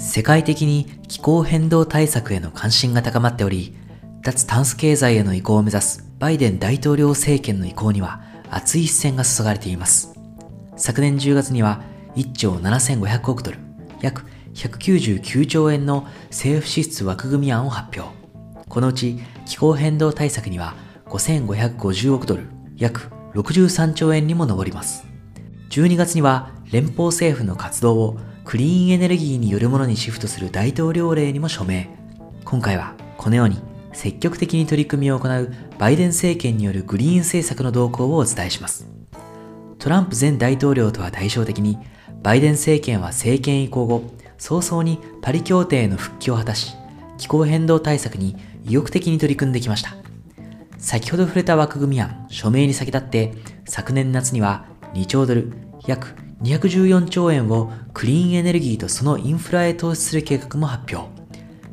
世界的に気候変動対策への関心が高まっており、脱炭素経済への移行を目指すバイデン大統領政権の移行には熱い視線が注がれています。昨年10月には1兆7500億ドル、約199兆円の政府支出枠組み案を発表。このうち気候変動対策には5550億ドル、約63兆円にも上ります。12月には連邦政府の活動をクリーンエネルギーによるものにシフトする大統領令にも署名。今回はこのように積極的に取り組みを行うバイデン政権によるグリーン政策の動向をお伝えします。トランプ前大統領とは対照的に、バイデン政権は政権移行後、早々にパリ協定への復帰を果たし、気候変動対策に意欲的に取り組んできました。先ほど触れた枠組み案、署名に先立って、昨年夏には2兆ドル、約214兆円をクリーンエネルギーとそのインフラへ投資する計画も発表。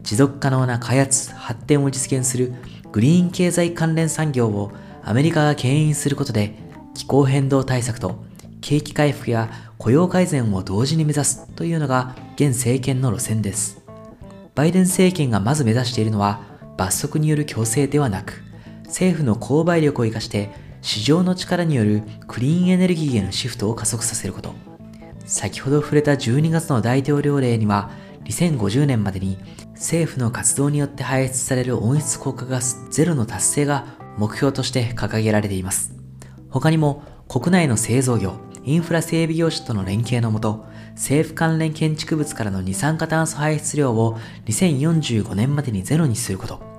持続可能な開発、発展を実現するグリーン経済関連産業をアメリカが牽引することで気候変動対策と景気回復や雇用改善を同時に目指すというのが現政権の路線です。バイデン政権がまず目指しているのは罰則による強制ではなく政府の購買力を生かして市場の力によるクリーンエネルギーへのシフトを加速させること。先ほど触れた12月の大統領令には2050年までに政府の活動によって排出される温室効果ガスゼロの達成が目標として掲げられています。他にも国内の製造業、インフラ整備業者との連携のもと、政府関連建築物からの二酸化炭素排出量を2045年までにゼロにすること、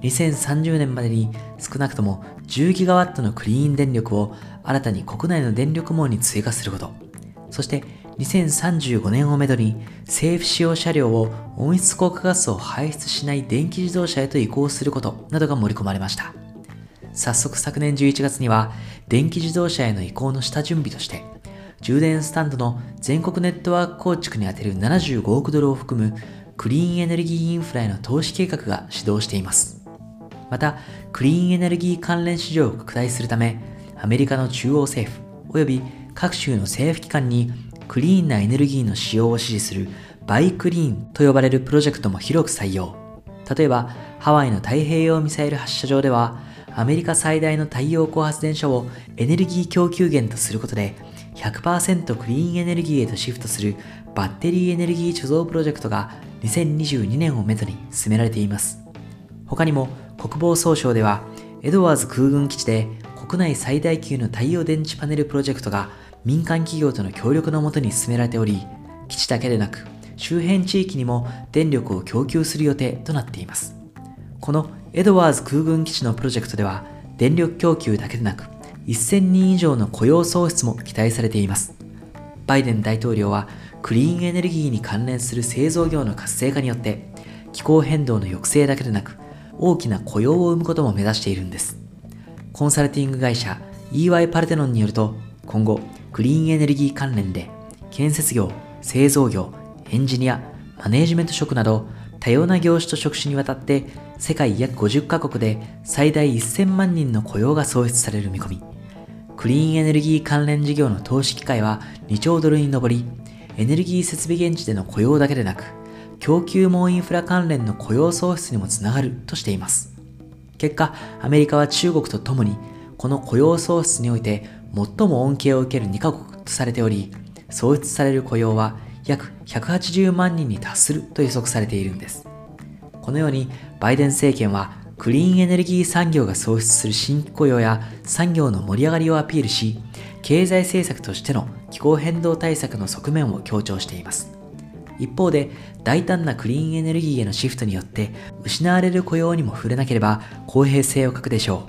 2030年までに少なくとも10ギガワットのクリーン電力を新たに国内の電力網に追加すること、そして2035年をめどに政府使用車両を温室効果ガスを排出しない電気自動車へと移行することなどが盛り込まれました。早速昨年11月には電気自動車への移行の下準備として充電スタンドの全国ネットワーク構築に充てる75億ドルを含むクリーンエネルギーインフラへの投資計画が始動しています。また、クリーンエネルギー関連市場を拡大するため、アメリカの中央政府及び各州の政府機関にクリーンなエネルギーの使用を支持するバイクリーンと呼ばれるプロジェクトも広く採用。例えば、ハワイの太平洋ミサイル発射場では、アメリカ最大の太陽光発電所をエネルギー供給源とすることで、100%クリーンエネルギーへとシフトするバッテリーエネルギー貯蔵プロジェクトが2022年をめどに進められています。他にも国防総省ではエドワーズ空軍基地で国内最大級の太陽電池パネルプロジェクトが民間企業との協力のもとに進められており、基地だけでなく周辺地域にも電力を供給する予定となっています。このエドワーズ空軍基地のプロジェクトでは電力供給だけでなく1000人以上の雇用創出も期待されています。バイデン大統領はクリーンエネルギーに関連する製造業の活性化によって気候変動の抑制だけでなく大きな雇用を生むことも目指しているんです。コンサルティング会社 EY パルテノンによると今後クリーンエネルギー関連で建設業、製造業、エンジニア、マネージメント職など多様な業種と職種にわたって世界約50カ国で最大1000万人の雇用が創出される見込み。クリーンエネルギー関連事業の投資機会は2兆ドルに上り、エネルギー設備現地での雇用だけでなく、供給網インフラ関連の雇用創出にもつながるとしています。結果、アメリカは中国と共に、この雇用創出において最も恩恵を受ける2カ国とされており、創出される雇用は約180万人に達すると予測されているんです。このようにバイデン政権はクリーンエネルギー産業が創出する新規雇用や産業の盛り上がりをアピールし、経済政策としての気候変動対策の側面を強調しています。一方で、大胆なクリーンエネルギーへのシフトによって失われる雇用にも触れなければ公平性を欠くでしょ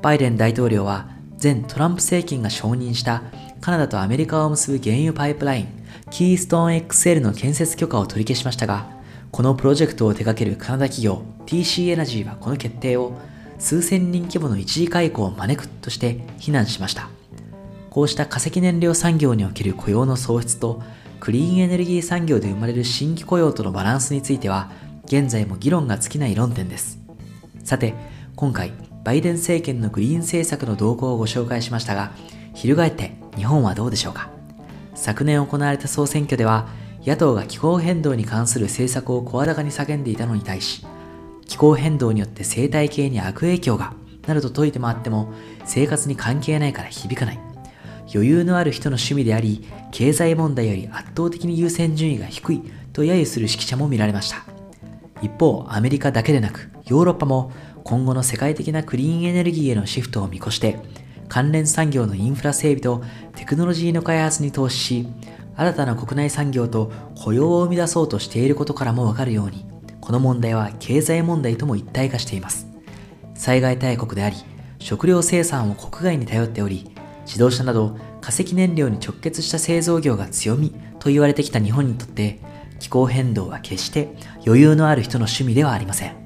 う。バイデン大統領は前トランプ政権が承認したカナダとアメリカを結ぶ原油パイプライン、キーストーン XL の建設許可を取り消しましたが、このプロジェクトを手掛けるカナダ企業 TC エナジーはこの決定を数千人規模の一時解雇を招くとして非難しました。こうした化石燃料産業における雇用の創出とクリーンエネルギー産業で生まれる新規雇用とのバランスについては現在も議論が尽きない論点です。さて、今回バイデン政権のグリーン政策の動向をご紹介しましたが、翻って日本はどうでしょうか？昨年行われた総選挙では、野党が気候変動に関する政策を声高に叫んでいたのに対し、気候変動によって生態系に悪影響が、などと説いて回っても、生活に関係ないから響かない。余裕のある人の趣味であり、経済問題より圧倒的に優先順位が低いと揶揄する指揮者も見られました。一方、アメリカだけでなく、ヨーロッパも今後の世界的なクリーンエネルギーへのシフトを見越して、関連産業のインフラ整備とテクノロジーの開発に投資し、新たな国内産業と雇用を生み出そうとしていることからもわかるように、この問題は経済問題とも一体化しています。災害大国であり、食料生産を国外に頼っており、自動車など化石燃料に直結した製造業が強みと言われてきた日本にとって、気候変動は決して余裕のある人の趣味ではありません。